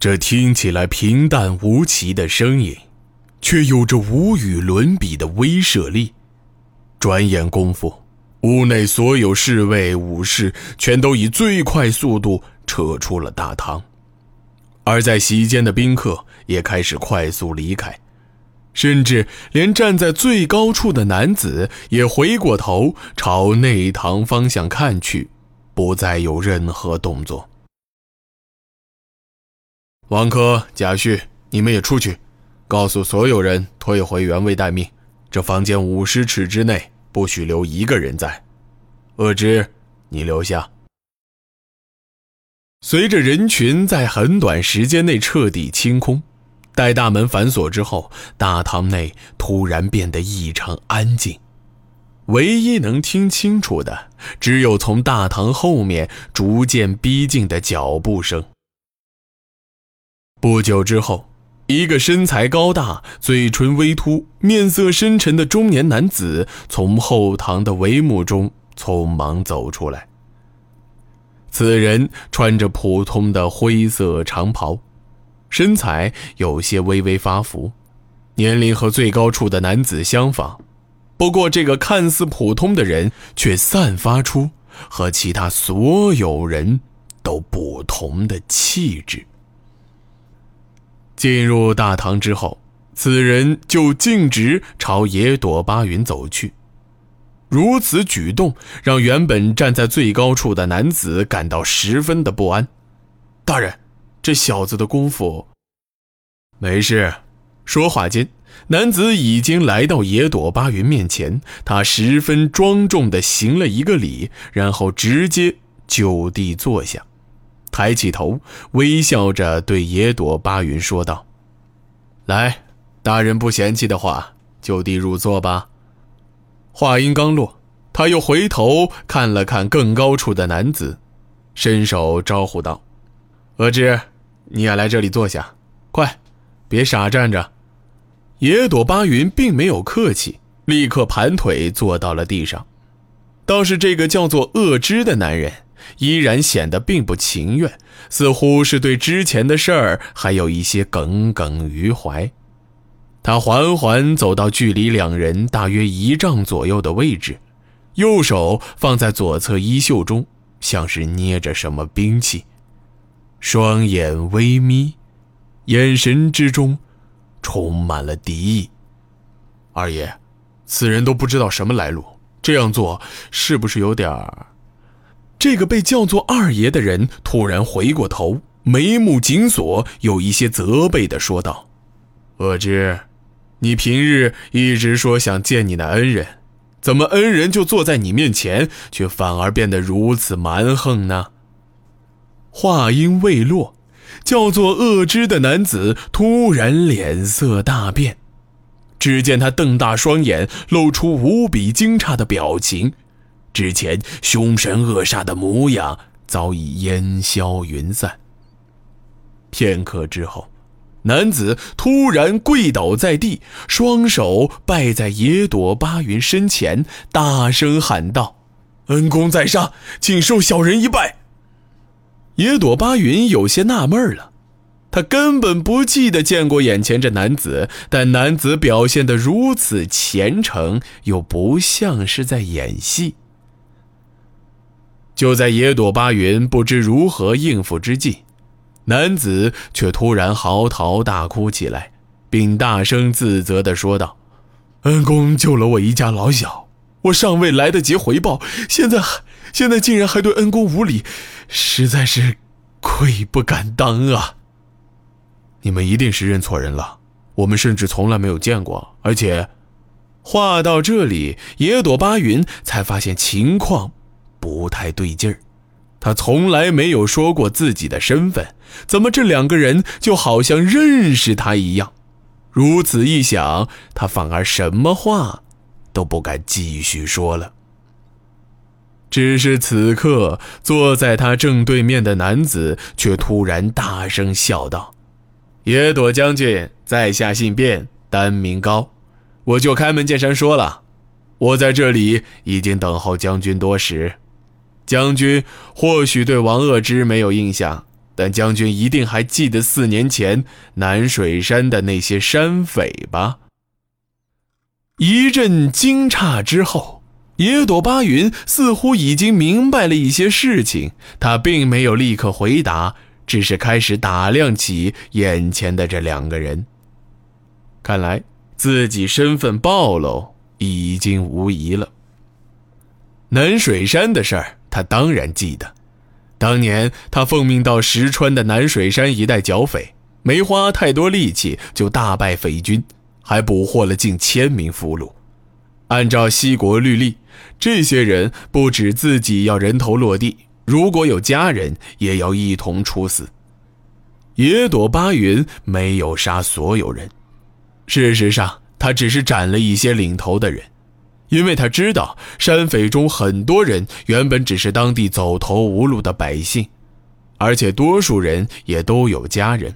这听起来平淡无奇的声音，却有着无与伦比的威慑力。转眼功夫，屋内所有侍卫、武士全都以最快速度撤出了大堂，而在席间的宾客也开始快速离开，甚至连站在最高处的男子也回过头朝内堂方向看去，不再有任何动作。王珂、贾旭，你们也出去，告诉所有人退回原位待命。这房间五十尺之内不许留一个人在。恶之，你留下。随着人群在很短时间内彻底清空，待大门反锁之后，大堂内突然变得异常安静。唯一能听清楚的，只有从大堂后面逐渐逼近的脚步声。不久之后。一个身材高大、嘴唇微凸、面色深沉的中年男子从后堂的帷幕中匆忙走出来。此人穿着普通的灰色长袍，身材有些微微发福，年龄和最高处的男子相仿。不过，这个看似普通的人却散发出和其他所有人都不同的气质。进入大堂之后，此人就径直朝野朵巴云走去。如此举动让原本站在最高处的男子感到十分的不安。大人，这小子的功夫……没事。说话间，男子已经来到野朵巴云面前，他十分庄重地行了一个礼，然后直接就地坐下。抬起头，微笑着对野朵巴云说道：“来，大人不嫌弃的话，就地入座吧。”话音刚落，他又回头看了看更高处的男子，伸手招呼道：“额之，你也来这里坐下，快，别傻站着。”野朵巴云并没有客气，立刻盘腿坐到了地上。倒是这个叫做恶之的男人。依然显得并不情愿，似乎是对之前的事儿还有一些耿耿于怀。他缓缓走到距离两人大约一丈左右的位置，右手放在左侧衣袖中，像是捏着什么兵器，双眼微眯，眼神之中充满了敌意。二爷，此人都不知道什么来路，这样做是不是有点儿？这个被叫做二爷的人突然回过头，眉目紧锁，有一些责备的说道：“恶之，你平日一直说想见你的恩人，怎么恩人就坐在你面前，却反而变得如此蛮横呢？”话音未落，叫做恶之的男子突然脸色大变，只见他瞪大双眼，露出无比惊诧的表情。之前凶神恶煞的模样早已烟消云散。片刻之后，男子突然跪倒在地，双手拜在野朵巴云身前，大声喊道：“恩公在上，请受小人一拜。”野朵巴云有些纳闷了，他根本不记得见过眼前这男子，但男子表现得如此虔诚，又不像是在演戏。就在野朵巴云不知如何应付之际，男子却突然嚎啕大哭起来，并大声自责地说道：“恩公救了我一家老小，我尚未来得及回报，现在现在竟然还对恩公无礼，实在是愧不敢当啊！你们一定是认错人了，我们甚至从来没有见过。而且，话到这里，野朵巴云才发现情况。”不太对劲儿，他从来没有说过自己的身份，怎么这两个人就好像认识他一样？如此一想，他反而什么话都不敢继续说了。只是此刻坐在他正对面的男子却突然大声笑道：“野朵将军，在下姓卞，单名高，我就开门见山说了，我在这里已经等候将军多时。”将军或许对王恶之没有印象，但将军一定还记得四年前南水山的那些山匪吧？一阵惊诧之后，野朵巴云似乎已经明白了一些事情。他并没有立刻回答，只是开始打量起眼前的这两个人。看来自己身份暴露已经无疑了。南水山的事儿，他当然记得。当年他奉命到石川的南水山一带剿匪，没花太多力气就大败匪军，还捕获了近千名俘虏。按照西国律例，这些人不止自己要人头落地，如果有家人，也要一同处死。野朵巴云没有杀所有人，事实上，他只是斩了一些领头的人。因为他知道山匪中很多人原本只是当地走投无路的百姓，而且多数人也都有家人。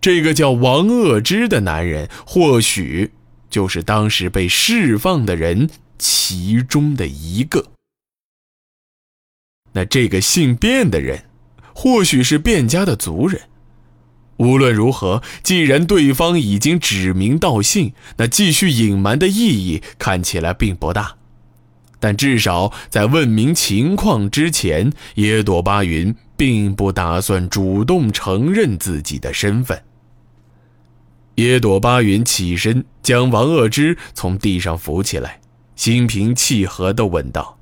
这个叫王恶之的男人，或许就是当时被释放的人其中的一个。那这个姓卞的人，或许是卞家的族人。无论如何，既然对方已经指名道姓，那继续隐瞒的意义看起来并不大。但至少在问明情况之前，野朵巴云并不打算主动承认自己的身份。野朵巴云起身，将王恶之从地上扶起来，心平气和地问道：“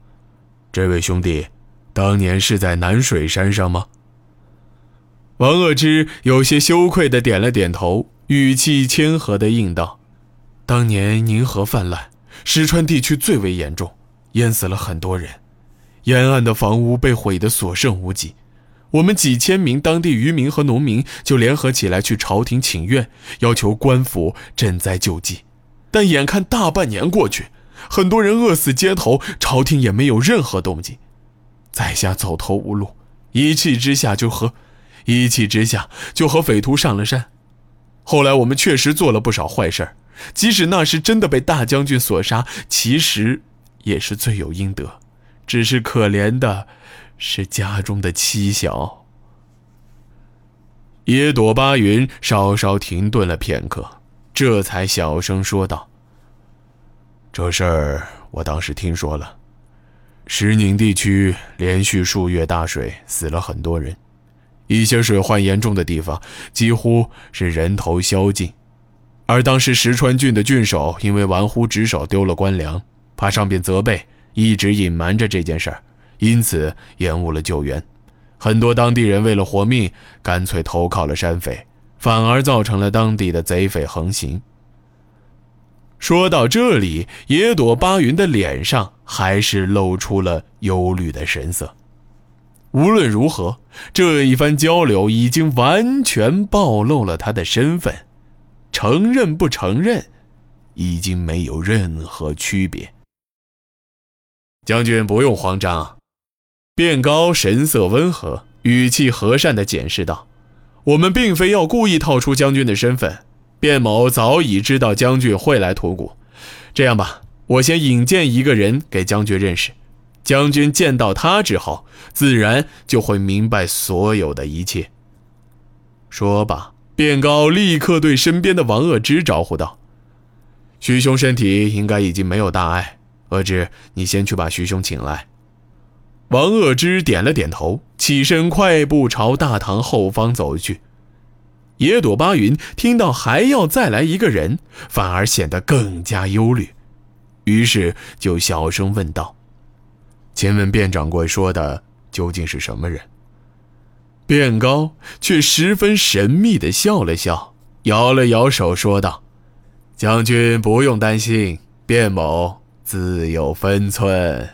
这位兄弟，当年是在南水山上吗？”王恶之有些羞愧的点了点头，语气谦和的应道：“当年宁河泛滥，石川地区最为严重，淹死了很多人，沿岸的房屋被毁得所剩无几。我们几千名当地渔民和农民就联合起来去朝廷请愿，要求官府赈灾救济。但眼看大半年过去，很多人饿死街头，朝廷也没有任何动静。在下走投无路，一气之下就和……”一气之下就和匪徒上了山，后来我们确实做了不少坏事即使那时真的被大将军所杀，其实也是罪有应得。只是可怜的，是家中的妻小。野朵巴云稍稍停顿了片刻，这才小声说道：“这事儿我当时听说了，石宁地区连续数月大水，死了很多人。”一些水患严重的地方，几乎是人头消尽，而当时石川郡的郡守因为玩忽职守丢了官粮，怕上边责备，一直隐瞒着这件事儿，因此延误了救援。很多当地人为了活命，干脆投靠了山匪，反而造成了当地的贼匪横行。说到这里，野朵巴云的脸上还是露出了忧虑的神色。无论如何，这一番交流已经完全暴露了他的身份，承认不承认，已经没有任何区别。将军不用慌张，卞高神色温和，语气和善地解释道：“我们并非要故意套出将军的身份，卞某早已知道将军会来吐谷。这样吧，我先引荐一个人给将军认识。”将军见到他之后，自然就会明白所有的一切。说罢，卞高立刻对身边的王恶之招呼道：“徐兄身体应该已经没有大碍，恶之，你先去把徐兄请来。”王恶之点了点头，起身快步朝大堂后方走去。野朵巴云听到还要再来一个人，反而显得更加忧虑，于是就小声问道。请问卞掌柜说的究竟是什么人？卞高却十分神秘的笑了笑，摇了摇手，说道：“将军不用担心，卞某自有分寸。”